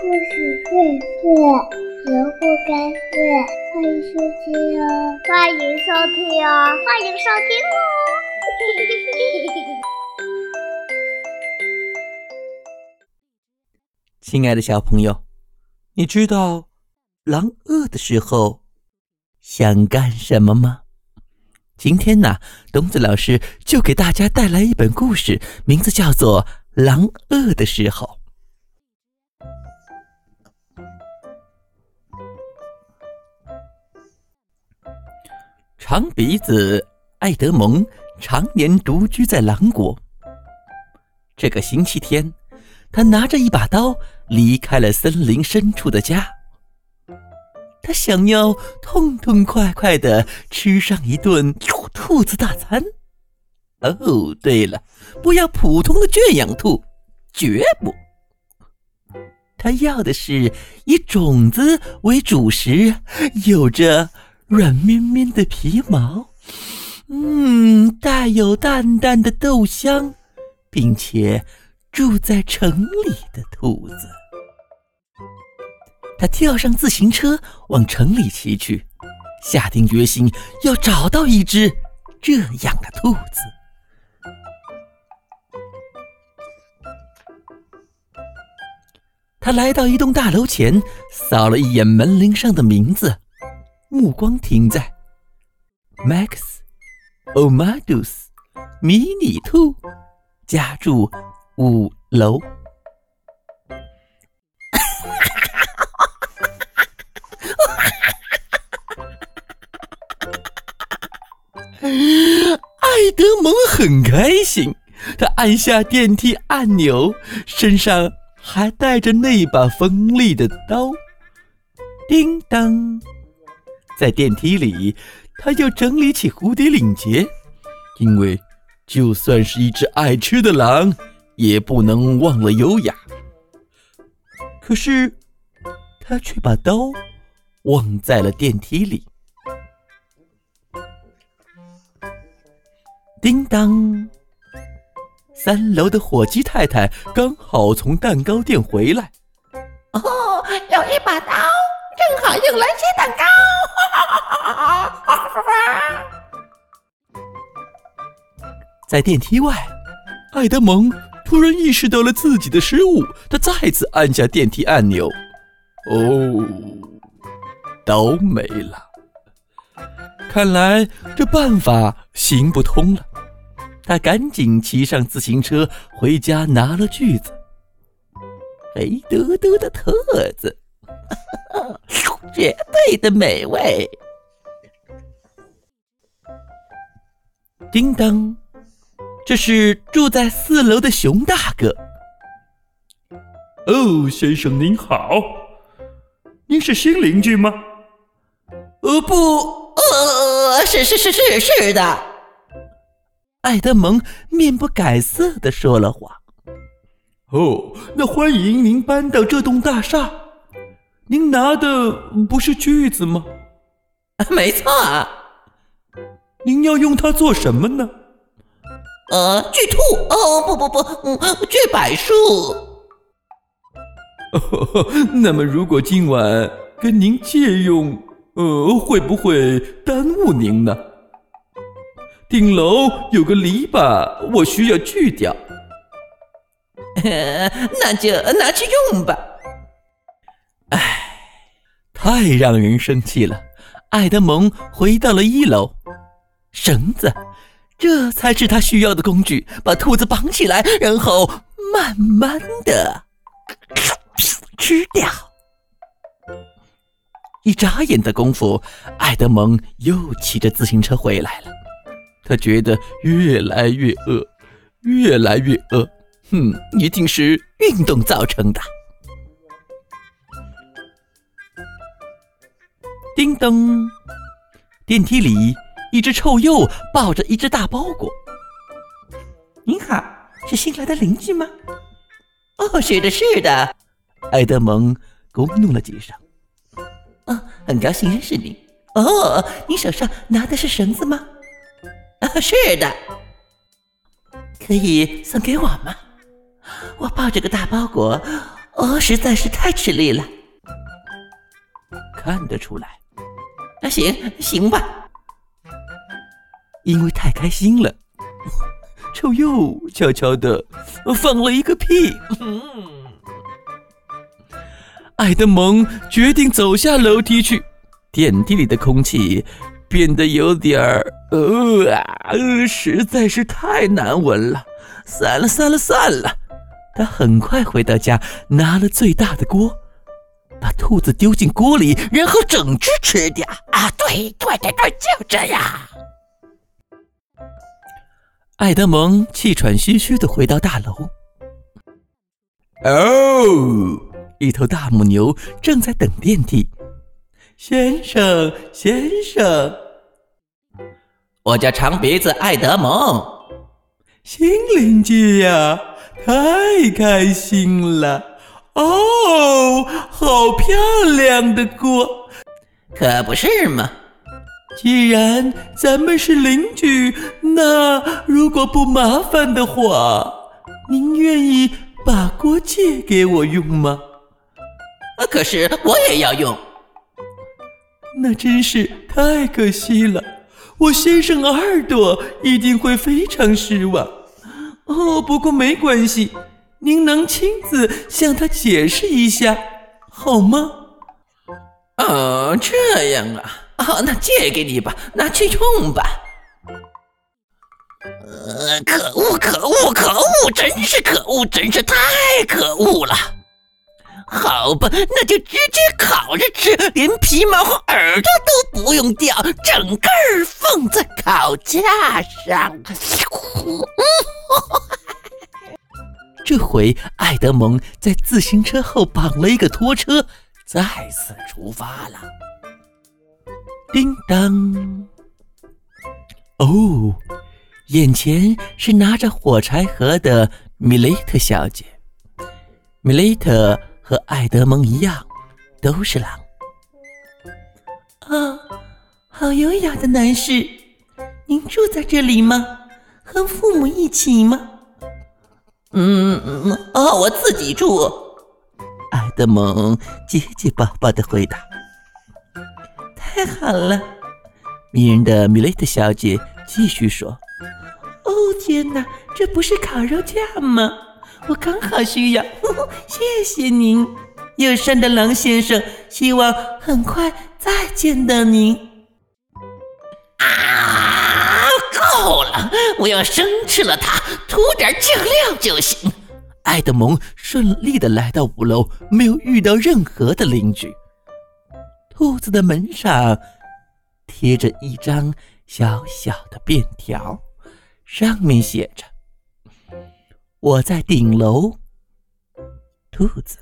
故事荟萃，萝卜开会，欢迎收听哦！欢迎收听哦！欢迎收听哦！亲爱的小朋友，你知道狼饿的时候想干什么吗？今天呢，东子老师就给大家带来一本故事，名字叫做《狼饿的时候》。长鼻子艾德蒙常年独居在狼国。这个星期天，他拿着一把刀离开了森林深处的家。他想要痛痛快快的吃上一顿兔子大餐。哦，对了，不要普通的圈养兔，绝不。他要的是以种子为主食，有着。软绵绵的皮毛，嗯，带有淡淡的豆香，并且住在城里的兔子。他跳上自行车往城里骑去，下定决心要找到一只这样的兔子。他来到一栋大楼前，扫了一眼门铃上的名字。目光停在 Max Omadus 迷你兔家住五楼。爱德蒙很开心，他按下电梯按钮，身上还带着那把锋利的刀。叮当。在电梯里，他要整理起蝴蝶领结，因为就算是一只爱吃的狼，也不能忘了优雅。可是，他却把刀忘在了电梯里。叮当，三楼的火鸡太太刚好从蛋糕店回来。哦，有一把刀，正好用来切蛋糕。在电梯外，爱德蒙突然意识到了自己的失误，他再次按下电梯按钮。哦，刀没了，看来这办法行不通了。他赶紧骑上自行车回家，拿了锯子。肥嘟嘟的兔子，绝对的美味。叮当，这是住在四楼的熊大哥。哦，先生您好，您是新邻居吗？呃，不，呃，是是是是是的。艾德蒙面不改色的说了谎。哦，那欢迎您搬到这栋大厦。您拿的不是锯子吗？没错。您要用它做什么呢？呃，锯兔哦，不不不，嗯，锯柏树。那么，如果今晚跟您借用，呃，会不会耽误您呢？顶楼有个篱笆，我需要锯掉。那就拿去用吧。唉，太让人生气了。艾德蒙回到了一楼。绳子，这才是他需要的工具。把兔子绑起来，然后慢慢的吃掉。一眨眼的功夫，艾德蒙又骑着自行车回来了。他觉得越来越饿，越来越饿。哼，一定是运动造成的。叮咚，电梯里。一只臭鼬抱着一只大包裹。您好，是新来的邻居吗？哦，是的，是的。埃德蒙咕哝了几声。哦，很高兴认识你。哦，你手上拿的是绳子吗？啊，是的。可以送给我吗？我抱着个大包裹，哦，实在是太吃力了。看得出来，那行行吧。因为太开心了，臭鼬悄悄的放了一个屁。嗯爱德蒙决定走下楼梯去，电梯里的空气变得有点儿呃啊，实在是太难闻了。算了算了算了，他很快回到家，拿了最大的锅，把兔子丢进锅里，然后整只吃掉。啊，对对对对，就这样。爱德蒙气喘吁吁的回到大楼。哦。一头大母牛正在等电梯。先生，先生，我叫长鼻子爱德蒙。新邻居呀，太开心了！哦，好漂亮的锅，可不是吗？既然咱们是邻居，那如果不麻烦的话，您愿意把锅借给我用吗？啊可是我也要用，那真是太可惜了。我先生耳朵一定会非常失望。哦，不过没关系，您能亲自向他解释一下好吗？哦，这样啊，哦，那借给你吧，拿去用吧。呃，可恶，可恶，可恶，真是可恶，真是太可恶了。好吧，那就直接烤着吃，连皮毛和耳朵都不用掉，整个放在烤架上。这回爱德蒙在自行车后绑了一个拖车，再次出发了。叮当！哦，眼前是拿着火柴盒的米雷特小姐。米雷特。和爱德蒙一样，都是狼。啊，好优雅的男士，您住在这里吗？和父母一起吗？嗯，哦，我自己住。爱德蒙结结巴巴的回答。太好了，迷人的米雷特小姐继续说：“哦，天哪，这不是烤肉架吗？”我刚好需要，谢谢您，友善的狼先生。希望很快再见到您。我要生吃了它，涂点酱料就行。爱德蒙顺利的来到五楼，没有遇到任何的邻居。兔子的门上贴着一张小小的便条，上面写着。我在顶楼，兔子。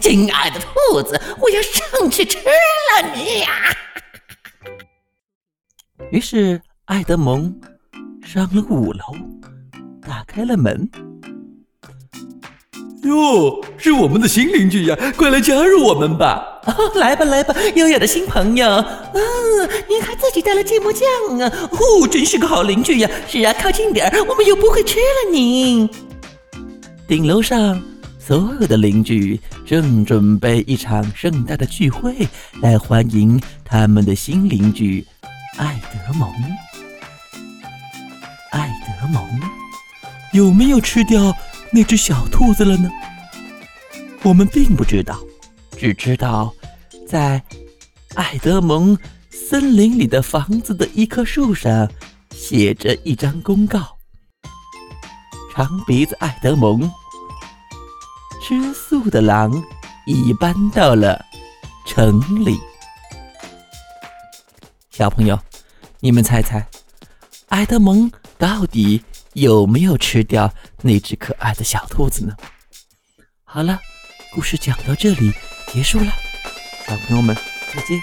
亲爱的兔子，我要上去吃了你呀！于是，爱德蒙上了五楼，打开了门。哟，是我们的新邻居呀！快来加入我们吧！来吧，来吧，优雅的新朋友。嗯，您还自己带了芥末酱啊！哦，真是个好邻居呀！是啊，靠近点我们又不会吃了您。顶楼上所有的邻居正准备一场盛大的聚会，来欢迎他们的新邻居爱德蒙。爱德蒙有没有吃掉？那只小兔子了呢？我们并不知道，只知道在爱德蒙森林里的房子的一棵树上写着一张公告：长鼻子爱德蒙吃素的狼已搬到了城里。小朋友，你们猜猜，埃德蒙到底？有没有吃掉那只可爱的小兔子呢？好了，故事讲到这里结束了，小朋友们再见。